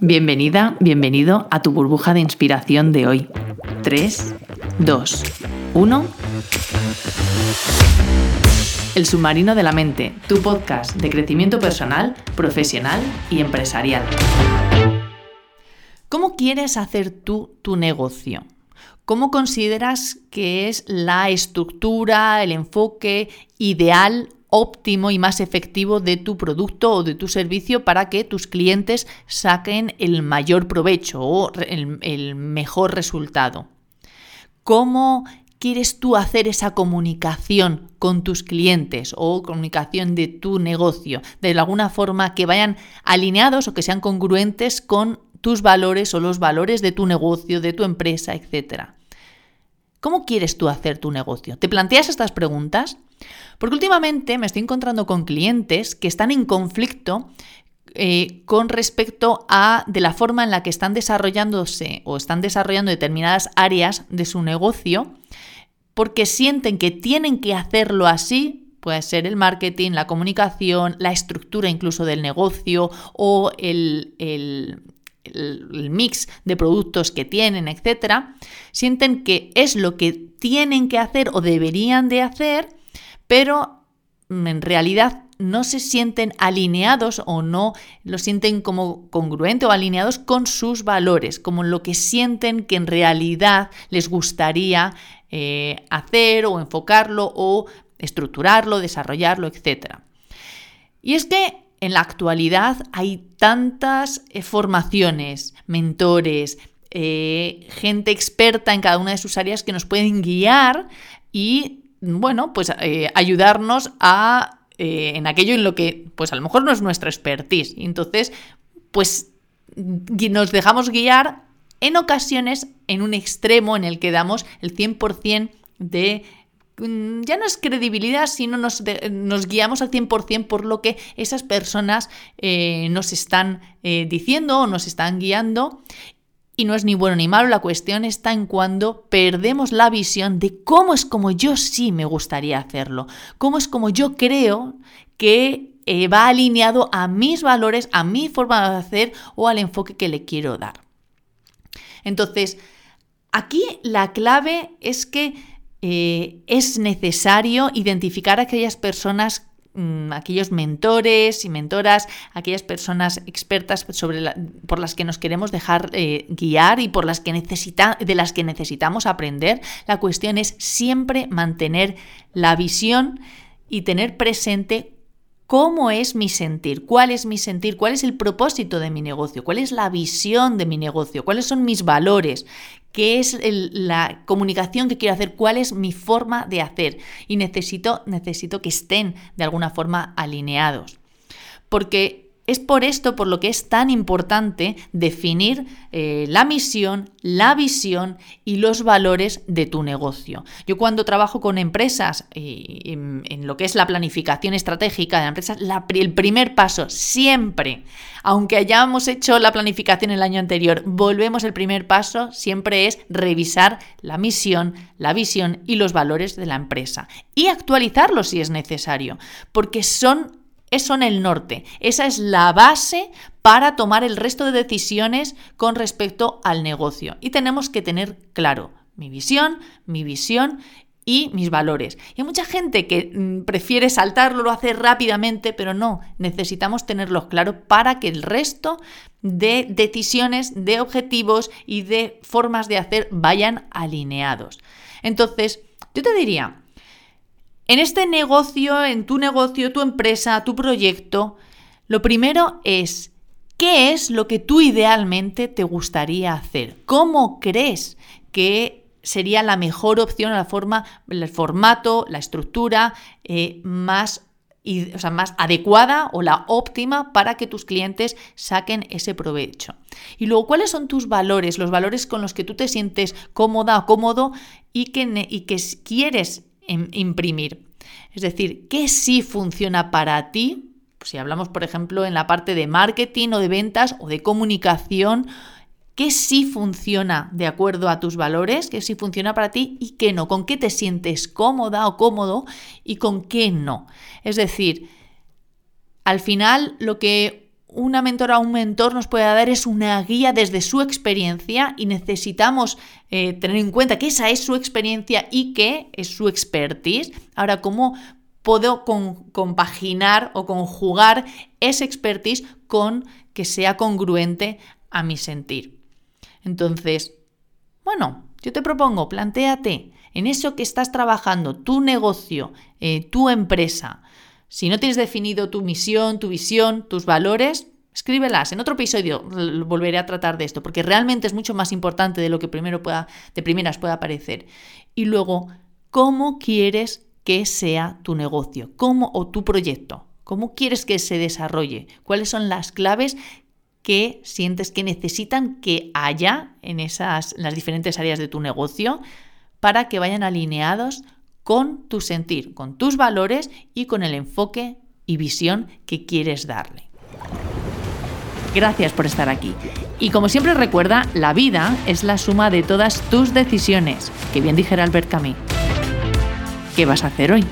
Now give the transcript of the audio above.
Bienvenida, bienvenido a tu burbuja de inspiración de hoy. 3, 2, 1. El submarino de la mente, tu podcast de crecimiento personal, profesional y empresarial. ¿Cómo quieres hacer tú tu negocio? ¿Cómo consideras que es la estructura, el enfoque ideal óptimo y más efectivo de tu producto o de tu servicio para que tus clientes saquen el mayor provecho o el, mejor resultado. ¿Cómo quieres tú hacer esa comunicación con tus clientes o comunicación de tu negocio? De alguna forma que vayan alineados o que sean congruentes con tus valores o los valores de tu negocio, de tu empresa, etc. ¿Cómo quieres tú hacer tu negocio? ¿Te planteas estas preguntas? Porque últimamente me estoy encontrando con clientes que están en conflicto eh, con respecto a de la forma en la que están desarrollándose o están desarrollando determinadas áreas de su negocio porque sienten que tienen que hacerlo así, puede ser el marketing, la comunicación, la estructura incluso del negocio o el, el, el mix de productos que tienen, etcétera, sienten que es lo que tienen que hacer o deberían de hacer pero en realidad no se sienten alineados o no lo sienten como congruente o alineados con sus valores, como lo que sienten que en realidad les gustaría eh, hacer o enfocarlo o estructurarlo, desarrollarlo, etc. Y es que en la actualidad hay tantas eh, formaciones, mentores, eh, gente experta en cada una de sus áreas que nos pueden guiar y bueno, pues eh, ayudarnos a, eh, en aquello en lo que, pues a lo mejor no es nuestra expertise. Entonces, pues nos dejamos guiar en ocasiones en un extremo en el que damos el 100% de mm, ya no es credibilidad, sino nos, nos, guiamos al 100% por lo que esas personas eh, nos están diciendo o nos están guiando y no es ni bueno ni malo, la cuestión está en cuando perdemos la visión de cómo es como yo sí me gustaría hacerlo, cómo es como yo creo que eh, va alineado a mis valores, a mi forma de hacer o al enfoque que le quiero dar. Entonces, aquí la clave es que eh, es necesario identificar a aquellas personas Mm, aquellos mentores y mentoras, aquellas personas expertas sobre por las que nos queremos dejar eh, guiar y por las que de las que necesitamos aprender. La cuestión es siempre mantener la visión y tener presente cómo es mi sentir, cuál es mi sentir, cuál es el propósito de mi negocio, cuál es la visión de mi negocio, cuáles son mis valores, qué es la comunicación que quiero hacer, cuál es mi forma de hacer. Y necesito, necesito que estén de alguna forma alineados. Porque es por esto por lo que es tan importante definir eh, la misión, la visión y los valores de tu negocio. Yo cuando trabajo con empresas en, lo que es la planificación estratégica de empresas, el primer paso siempre, aunque hayamos hecho la planificación el año anterior, volvemos el primer paso, siempre es revisar la misión, la visión y los valores de la empresa y actualizarlos si es necesario, porque son eso en el norte. Esa es la base para tomar el resto de decisiones con respecto al negocio. Y tenemos que tener claro mi visión, mi visión y mis valores. Y hay mucha gente que mm, prefiere saltarlo, lo hace rápidamente, pero no, necesitamos tenerlos claros para que el resto de decisiones, de objetivos y de formas de hacer vayan alineados. Entonces, yo te diría, en este negocio, en tu negocio, tu empresa, tu proyecto, lo primero es qué es lo que tú idealmente te gustaría hacer. ¿Cómo crees que sería la mejor opción, la forma, el formato, la estructura eh, más, adecuada o la óptima para que tus clientes saquen ese provecho. Y luego, ¿cuáles son tus valores? Los valores con los que tú te sientes cómoda o cómodo y y que quieres imprimir. Es decir, ¿qué sí funciona para ti? si hablamos, por ejemplo, en la parte de marketing o de ventas o de comunicación, ¿qué sí funciona de acuerdo a tus valores? ¿Qué sí funciona para ti y qué no? ¿Con qué te sientes cómoda o cómodo y con qué no? Es decir, al final lo que una mentora o un mentor nos puede dar es una guía desde su experiencia y necesitamos eh, tener en cuenta que esa es su experiencia y que es su expertise. Ahora, ¿cómo puedo compaginar o conjugar esa expertise con que sea congruente a mi sentir? Entonces, bueno, yo te propongo, plantéate en eso que estás trabajando, tu negocio, eh, tu empresa, si no tienes definido tu misión, tu visión, tus valores, escríbelas. En otro episodio volveré a tratar de esto, porque realmente es mucho más importante de lo que primero pueda, de primeras pueda parecer. Y luego, ¿cómo quieres que sea tu negocio? ¿Cómo o tu proyecto? ¿Cómo quieres que se desarrolle? ¿Cuáles son las claves que sientes que necesitan que haya en esas en las diferentes áreas de tu negocio para que vayan alineados con tu sentir, con tus valores y con el enfoque y visión que quieres darle. Gracias por estar aquí. Y como siempre recuerda, la vida es la suma de todas tus decisiones, que bien dijera Albert Camus. ¿Qué vas a hacer hoy?